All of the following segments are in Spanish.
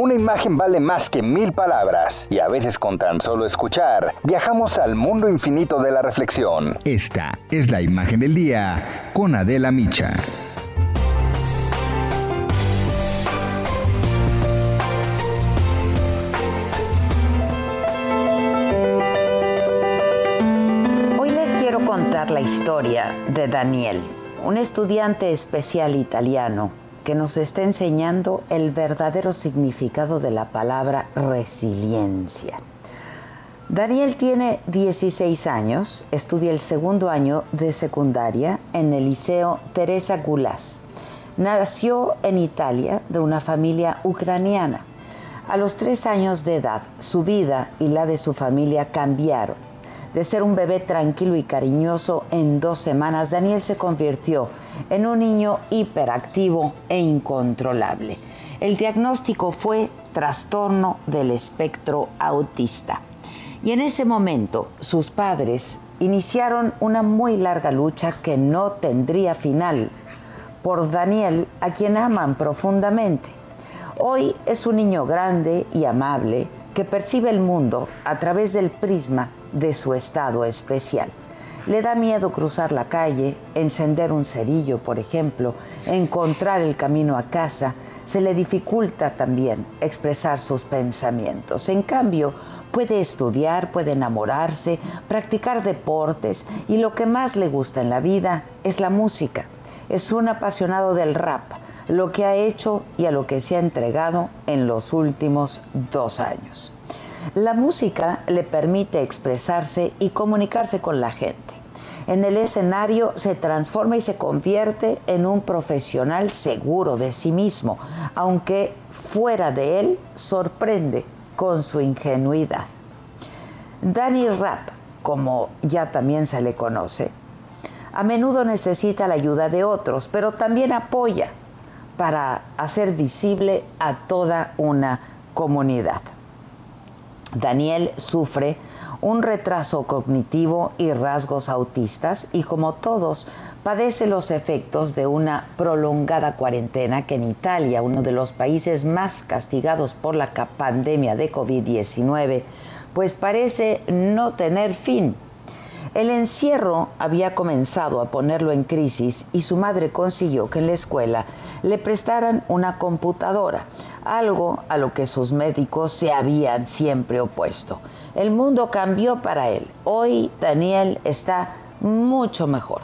Una imagen vale más que mil palabras, y a veces con tan solo escuchar, viajamos al mundo infinito de la reflexión. Esta es la imagen del día con Adela Micha. Hoy les quiero contar la historia de Daniel, un estudiante especial italiano que nos está enseñando el verdadero significado de la palabra resiliencia. Daniel tiene 16 años, estudia el segundo año de secundaria en el Liceo Teresa Gulas. Nació en Italia de una familia ucraniana. A los tres años de edad, su vida y la de su familia cambiaron. De ser un bebé tranquilo y cariñoso, en dos semanas Daniel se convirtió en un niño hiperactivo e incontrolable. El diagnóstico fue trastorno del espectro autista. Y en ese momento sus padres iniciaron una muy larga lucha que no tendría final por Daniel, a quien aman profundamente. Hoy es un niño grande y amable que percibe el mundo a través del prisma de su estado especial. Le da miedo cruzar la calle, encender un cerillo, por ejemplo, encontrar el camino a casa. Se le dificulta también expresar sus pensamientos. En cambio, puede estudiar, puede enamorarse, practicar deportes y lo que más le gusta en la vida es la música. Es un apasionado del rap, lo que ha hecho y a lo que se ha entregado en los últimos dos años. La música le permite expresarse y comunicarse con la gente. En el escenario se transforma y se convierte en un profesional seguro de sí mismo, aunque fuera de él sorprende con su ingenuidad. Danny Rapp, como ya también se le conoce, a menudo necesita la ayuda de otros, pero también apoya para hacer visible a toda una comunidad. Daniel sufre un retraso cognitivo y rasgos autistas y como todos padece los efectos de una prolongada cuarentena que en Italia, uno de los países más castigados por la pandemia de COVID-19, pues parece no tener fin. El encierro había comenzado a ponerlo en crisis y su madre consiguió que en la escuela le prestaran una computadora, algo a lo que sus médicos se habían siempre opuesto. El mundo cambió para él. Hoy Daniel está mucho mejor.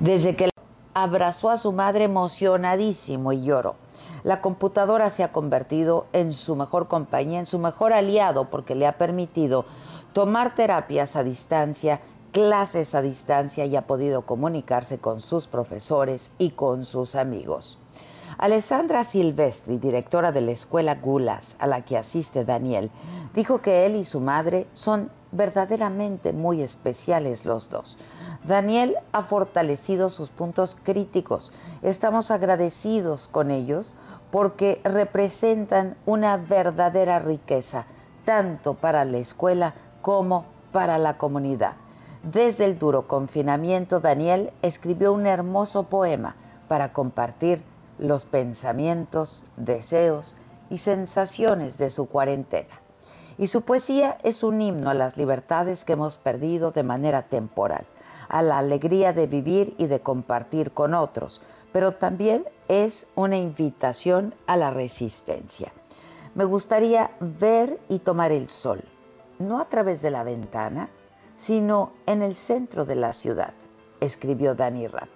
Desde que abrazó a su madre emocionadísimo y lloró. La computadora se ha convertido en su mejor compañía, en su mejor aliado, porque le ha permitido tomar terapias a distancia clases a distancia y ha podido comunicarse con sus profesores y con sus amigos. Alessandra Silvestri, directora de la escuela Gulas a la que asiste Daniel, dijo que él y su madre son verdaderamente muy especiales los dos. Daniel ha fortalecido sus puntos críticos. Estamos agradecidos con ellos porque representan una verdadera riqueza, tanto para la escuela como para la comunidad. Desde el duro confinamiento, Daniel escribió un hermoso poema para compartir los pensamientos, deseos y sensaciones de su cuarentena. Y su poesía es un himno a las libertades que hemos perdido de manera temporal, a la alegría de vivir y de compartir con otros, pero también es una invitación a la resistencia. Me gustaría ver y tomar el sol, no a través de la ventana, sino en el centro de la ciudad, escribió Danny Rapp.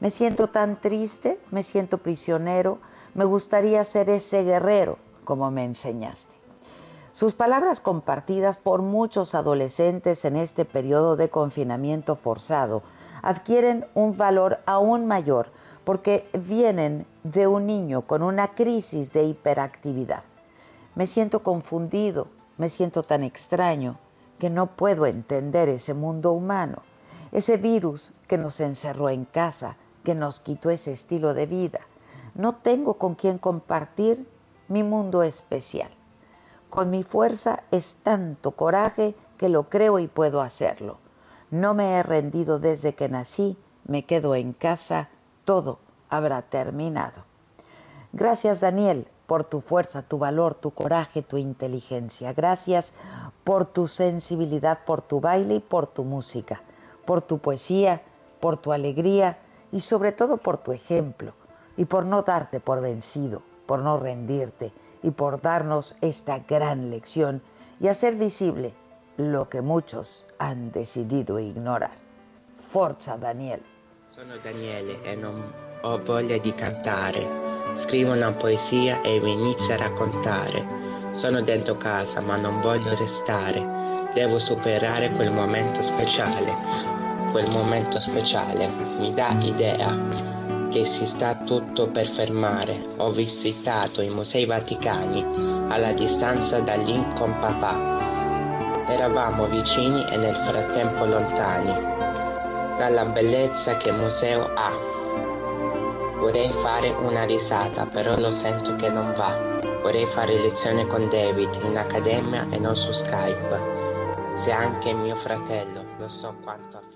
Me siento tan triste, me siento prisionero, me gustaría ser ese guerrero como me enseñaste. Sus palabras compartidas por muchos adolescentes en este periodo de confinamiento forzado adquieren un valor aún mayor porque vienen de un niño con una crisis de hiperactividad. Me siento confundido, me siento tan extraño que no puedo entender ese mundo humano, ese virus que nos encerró en casa, que nos quitó ese estilo de vida. No tengo con quien compartir mi mundo especial. Con mi fuerza es tanto coraje que lo creo y puedo hacerlo. No me he rendido desde que nací, me quedo en casa, todo habrá terminado. Gracias Daniel por tu fuerza, tu valor, tu coraje, tu inteligencia. Gracias por tu sensibilidad, por tu baile y por tu música, por tu poesía, por tu alegría y sobre todo por tu ejemplo y por no darte por vencido, por no rendirte y por darnos esta gran lección y hacer visible lo che muchos han decidido ignorar. Forza Daniel. Sono Daniele e non ho voglia di cantare. Scrivo una poesia e mi inizio a raccontare. Sono dentro casa ma non voglio restare. Devo superare quel momento speciale. Quel momento speciale mi dà idea che si sta tutto per fermare. Ho visitato i musei vaticani alla distanza da lì con papà. Eravamo vicini e nel frattempo lontani dalla bellezza che il museo ha. Vorrei fare una risata, però lo sento che non va. Vorrei fare lezione con David in accademia e non su Skype. Se anche mio fratello, lo so quanto ha